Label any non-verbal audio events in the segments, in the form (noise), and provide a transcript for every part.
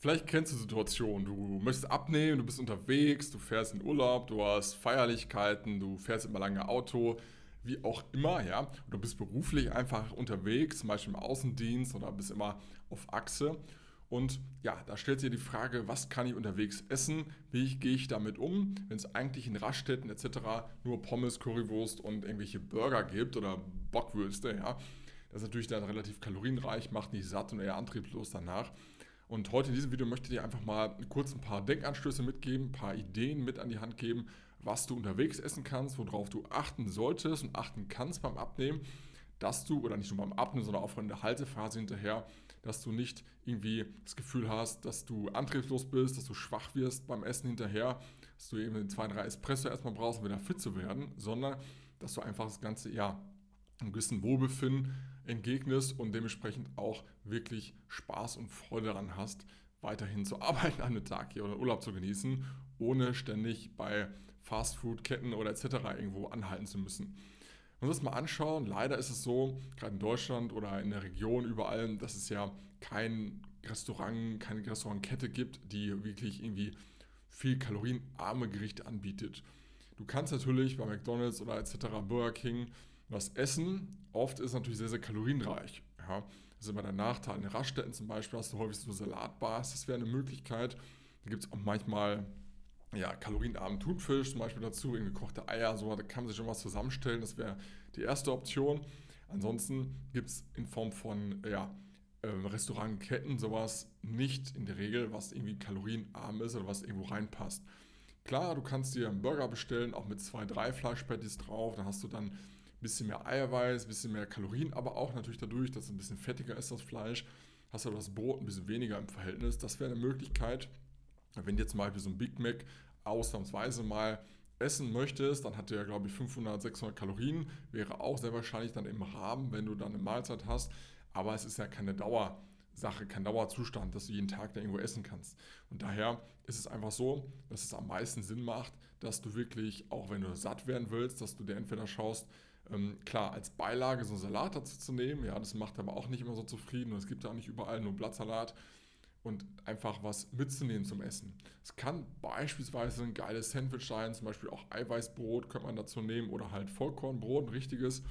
Vielleicht kennst du die Situation, du möchtest abnehmen, du bist unterwegs, du fährst in Urlaub, du hast Feierlichkeiten, du fährst immer lange Auto, wie auch immer, ja. Du bist beruflich einfach unterwegs, zum Beispiel im Außendienst oder bist immer auf Achse. Und ja, da stellt sich die Frage, was kann ich unterwegs essen? Wie gehe ich damit um, wenn es eigentlich in Raststätten etc. nur Pommes, Currywurst und irgendwelche Burger gibt oder Bockwürste, ja. Das ist natürlich dann relativ kalorienreich, macht nicht satt und eher antriebslos danach. Und heute in diesem Video möchte ich dir einfach mal kurz ein paar Denkanstöße mitgeben, ein paar Ideen mit an die Hand geben, was du unterwegs essen kannst, worauf du achten solltest und achten kannst beim Abnehmen, dass du, oder nicht nur beim Abnehmen, sondern auch von der Haltephase hinterher, dass du nicht irgendwie das Gefühl hast, dass du antriebslos bist, dass du schwach wirst beim Essen hinterher, dass du eben zwei, drei Espresso erstmal brauchst, um wieder fit zu werden, sondern dass du einfach das Ganze, ja, ein gewissen Wohlbefinden entgegnest und dementsprechend auch wirklich Spaß und Freude daran hast, weiterhin zu (laughs) arbeiten an einem Tag hier oder Urlaub zu genießen, ohne ständig bei Fastfood-Ketten oder etc. irgendwo anhalten zu müssen. Wenn wir uns das mal anschauen, leider ist es so, gerade in Deutschland oder in der Region überall, dass es ja kein Restaurant, keine Restaurantkette gibt, die wirklich irgendwie viel kalorienarme Gerichte anbietet. Du kannst natürlich bei McDonald's oder etc. Burger King was essen. Oft ist natürlich sehr, sehr kalorienreich. Ja, das ist immer der Nachteil. In Raststätten zum Beispiel hast du häufig so Salatbars. Das wäre eine Möglichkeit. Da gibt es auch manchmal ja, kalorienarmen Thunfisch zum Beispiel dazu, irgendwie gekochte Eier, so, da kann man sich schon was zusammenstellen. Das wäre die erste Option. Ansonsten gibt es in Form von ja, ähm, Restaurantketten sowas nicht in der Regel, was irgendwie kalorienarm ist oder was irgendwo reinpasst. Klar, du kannst dir einen Burger bestellen, auch mit zwei, drei Fleischpatties drauf. Da hast du dann bisschen mehr Eiweiß, bisschen mehr Kalorien, aber auch natürlich dadurch, dass es ein bisschen fettiger ist, das Fleisch, hast du das Brot ein bisschen weniger im Verhältnis. Das wäre eine Möglichkeit, wenn du jetzt zum Beispiel so ein Big Mac ausnahmsweise mal essen möchtest, dann hat der, glaube ich, 500, 600 Kalorien, wäre auch sehr wahrscheinlich dann im Rahmen, wenn du dann eine Mahlzeit hast, aber es ist ja keine Dauersache, kein Dauerzustand, dass du jeden Tag da irgendwo essen kannst. Und daher ist es einfach so, dass es am meisten Sinn macht, dass du wirklich, auch wenn du satt werden willst, dass du dir entweder schaust, ähm, klar, als Beilage so einen Salat dazu zu nehmen, ja, das macht aber auch nicht immer so zufrieden und es gibt ja auch nicht überall nur Blattsalat und einfach was mitzunehmen zum Essen. Es kann beispielsweise ein geiles Sandwich sein, zum Beispiel auch Eiweißbrot könnte man dazu nehmen oder halt Vollkornbrot, ein richtiges.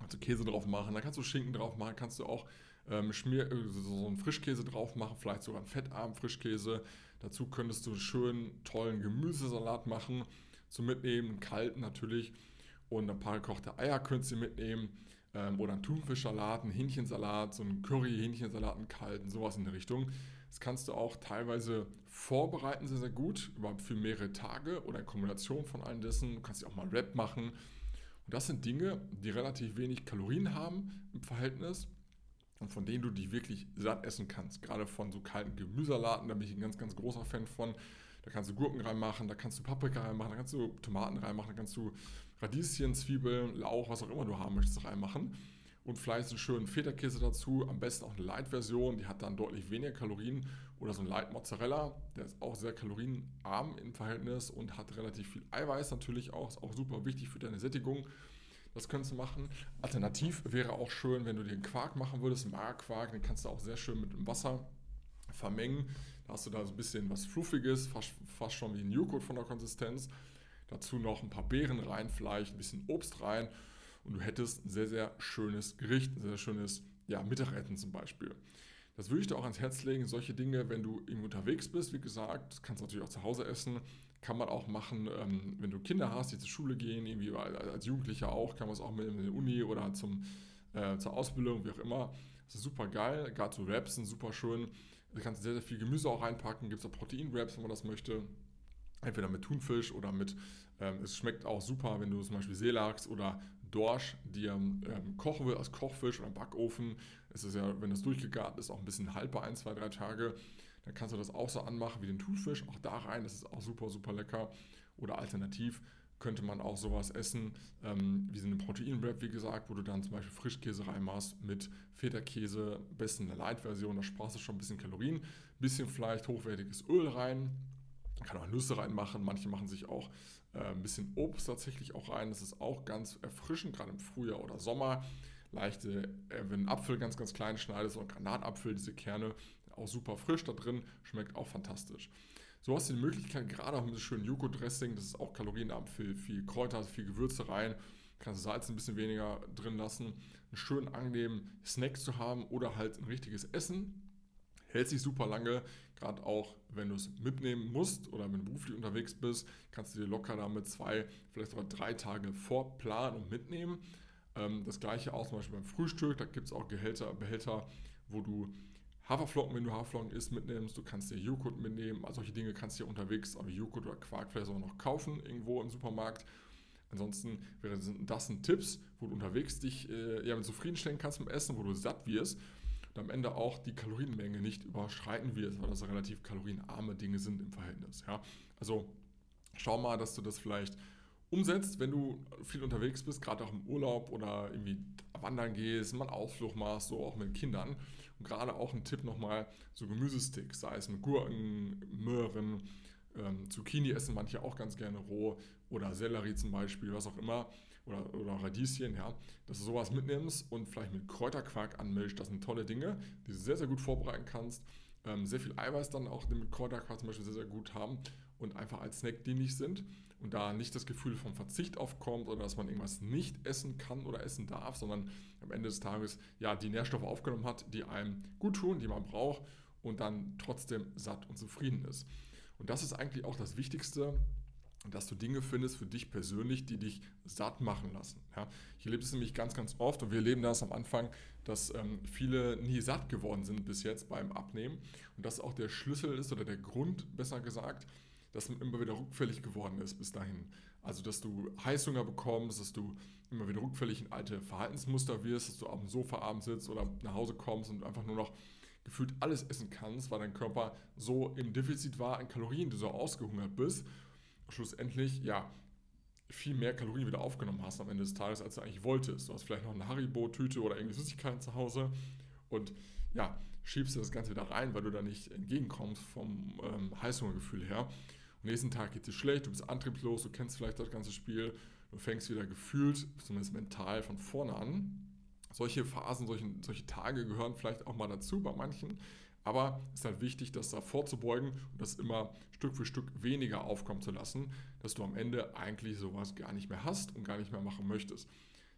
Also Käse drauf machen, da kannst du Schinken drauf machen, kannst du auch ähm, Schmier, äh, so einen Frischkäse drauf machen, vielleicht sogar einen fettarmen Frischkäse. Dazu könntest du einen schönen, tollen Gemüsesalat machen, zum Mitnehmen, kalten natürlich und ein paar gekochte Eier könnt ihr mitnehmen ähm, oder einen Thunfischsalat, einen Hähnchensalat, so einen Curry-Hähnchensalat, einen kalten, sowas in der Richtung. Das kannst du auch teilweise vorbereiten, sehr, sehr gut, überhaupt für mehrere Tage oder in Kombination von allen dessen. Du kannst ja auch mal Wrap machen. Und das sind Dinge, die relativ wenig Kalorien haben im Verhältnis und von denen du dich wirklich satt essen kannst. Gerade von so kalten Gemüselaten, da bin ich ein ganz, ganz großer Fan von. Da kannst du Gurken reinmachen, da kannst du Paprika reinmachen, da kannst du Tomaten reinmachen, da kannst du Radieschen, Zwiebeln, Lauch, was auch immer du haben möchtest, reinmachen. Und vielleicht einen schönen Feta-Käse dazu, am besten auch eine Light-Version, die hat dann deutlich weniger Kalorien. Oder so ein Light-Mozzarella, der ist auch sehr kalorienarm im Verhältnis und hat relativ viel Eiweiß natürlich auch, ist auch super wichtig für deine Sättigung. Das könntest du machen. Alternativ wäre auch schön, wenn du dir einen Quark machen würdest, einen Magerquark, den kannst du auch sehr schön mit dem Wasser vermengen. Da hast du da so ein bisschen was Fluffiges, fast, fast schon wie ein Joghurt von der Konsistenz. Dazu noch ein paar Beeren rein, vielleicht ein bisschen Obst rein und du hättest ein sehr, sehr schönes Gericht, ein sehr schönes ja, Mittagessen zum Beispiel. Das würde ich dir auch ans Herz legen. Solche Dinge, wenn du irgendwo unterwegs bist, wie gesagt, kannst du natürlich auch zu Hause essen. Kann man auch machen, ähm, wenn du Kinder hast, die zur Schule gehen, irgendwie als Jugendlicher auch, kann man es auch mit in der Uni oder zum, äh, zur Ausbildung, wie auch immer. Das ist super geil. Gerade so Wraps sind super schön. Du kannst sehr, sehr viel Gemüse auch reinpacken. Gibt es auch Protein-Wraps, wenn man das möchte entweder mit Thunfisch oder mit, ähm, es schmeckt auch super, wenn du zum Beispiel Seelachs oder Dorsch dir ähm, kochen willst, als Kochfisch oder Backofen. Es ist ja, wenn das durchgegart ist, auch ein bisschen haltbar, ein, zwei, drei Tage. Dann kannst du das auch so anmachen wie den Thunfisch, auch da rein, das ist auch super, super lecker. Oder alternativ könnte man auch sowas essen, ähm, wie so eine Proteinwrap, wie gesagt, wo du dann zum Beispiel Frischkäse reinmachst mit Feta-Käse, besten eine Light-Version, da sparst du schon ein bisschen Kalorien, bisschen vielleicht hochwertiges Öl rein, kann auch Nüsse reinmachen, manche machen sich auch äh, ein bisschen Obst tatsächlich auch rein. Das ist auch ganz erfrischend, gerade im Frühjahr oder Sommer. Leichte, äh, wenn ein Apfel ganz, ganz klein schneidest, oder Granatapfel, diese Kerne, auch super frisch da drin, schmeckt auch fantastisch. So hast du die Möglichkeit, gerade auch mit dem schönen Joko-Dressing, das ist auch kalorienarm, viel, viel Kräuter, viel Gewürze rein, kannst Salz ein bisschen weniger drin lassen, einen schönen angenehmen Snack zu haben oder halt ein richtiges Essen. Hält sich super lange, gerade auch wenn du es mitnehmen musst oder wenn du beruflich unterwegs bist, kannst du dir locker damit zwei, vielleicht sogar drei Tage vorplanen und mitnehmen. Ähm, das gleiche auch zum Beispiel beim Frühstück, da gibt es auch Gehälter, Behälter, wo du Haferflocken, wenn du Haferflocken isst, mitnimmst. Du kannst dir Joghurt mitnehmen. Also solche Dinge kannst du dir unterwegs, aber Joghurt oder Quark vielleicht auch noch kaufen, irgendwo im Supermarkt. Ansonsten wären das ein Tipps, wo du unterwegs dich äh, ja, zufriedenstellen kannst mit Essen, wo du satt wirst und am Ende auch die Kalorienmenge nicht überschreiten wirst, weil das relativ kalorienarme Dinge sind im Verhältnis. Ja? Also schau mal, dass du das vielleicht umsetzt, wenn du viel unterwegs bist, gerade auch im Urlaub oder irgendwie wandern gehst, mal Ausflug machst, so auch mit Kindern. Und gerade auch ein Tipp nochmal, so Gemüsesticks, sei es mit Gurken, Möhren, ähm, Zucchini essen manche auch ganz gerne roh oder Sellerie zum Beispiel, was auch immer, oder, oder Radieschen, ja, dass du sowas mitnimmst und vielleicht mit Kräuterquark anmischst. Das sind tolle Dinge, die du sehr, sehr gut vorbereiten kannst. Ähm, sehr viel Eiweiß dann auch mit Kräuterquark zum Beispiel sehr, sehr gut haben und einfach als Snack dienlich sind und da nicht das Gefühl vom Verzicht aufkommt oder dass man irgendwas nicht essen kann oder essen darf, sondern am Ende des Tages ja die Nährstoffe aufgenommen hat, die einem gut tun, die man braucht und dann trotzdem satt und zufrieden ist. Und das ist eigentlich auch das Wichtigste, dass du Dinge findest für dich persönlich, die dich satt machen lassen. Ja, ich erlebe es nämlich ganz, ganz oft und wir erleben das am Anfang, dass ähm, viele nie satt geworden sind bis jetzt beim Abnehmen und das auch der Schlüssel ist oder der Grund, besser gesagt, dass man immer wieder rückfällig geworden ist bis dahin. Also, dass du Heißhunger bekommst, dass du immer wieder rückfällig in alte Verhaltensmuster wirst, dass du auf dem Sofa abends sitzt oder nach Hause kommst und einfach nur noch gefühlt alles essen kannst, weil dein Körper so im Defizit war an Kalorien, du so ausgehungert bist, schlussendlich, ja, viel mehr Kalorien wieder aufgenommen hast am Ende des Tages, als du eigentlich wolltest. Du hast vielleicht noch eine Haribo-Tüte oder irgendeine Süßigkeiten zu Hause und ja, schiebst du das Ganze wieder rein, weil du da nicht entgegenkommst vom ähm, Heißhungergefühl her. Am nächsten Tag geht es dir schlecht, du bist antriebslos, du kennst vielleicht das ganze Spiel, du fängst wieder gefühlt, zumindest mental, von vorne an solche Phasen, solche, solche Tage gehören vielleicht auch mal dazu bei manchen. Aber es ist halt wichtig, das da vorzubeugen und das immer Stück für Stück weniger aufkommen zu lassen, dass du am Ende eigentlich sowas gar nicht mehr hast und gar nicht mehr machen möchtest.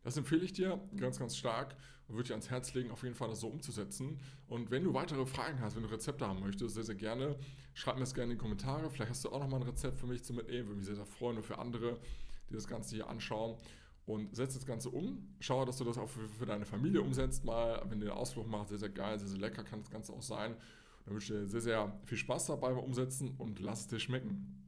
Das empfehle ich dir ganz, ganz stark und würde dir ans Herz legen, auf jeden Fall das so umzusetzen. Und wenn du weitere Fragen hast, wenn du Rezepte haben möchtest, sehr, sehr gerne, schreib mir das gerne in die Kommentare. Vielleicht hast du auch nochmal ein Rezept für mich zu mitnehmen, würde mich sehr, sehr freuen und für andere, die das Ganze hier anschauen und setz das Ganze um. Schau, dass du das auch für, für, deine Familie umsetzt, mal, wenn du den Ausflug machst. Sehr, sehr geil, sehr, sehr lecker kann das Ganze auch sein. Dann wünsche ich dir sehr, sehr viel Spaß dabei beim Umsetzen und lass es dir schmecken.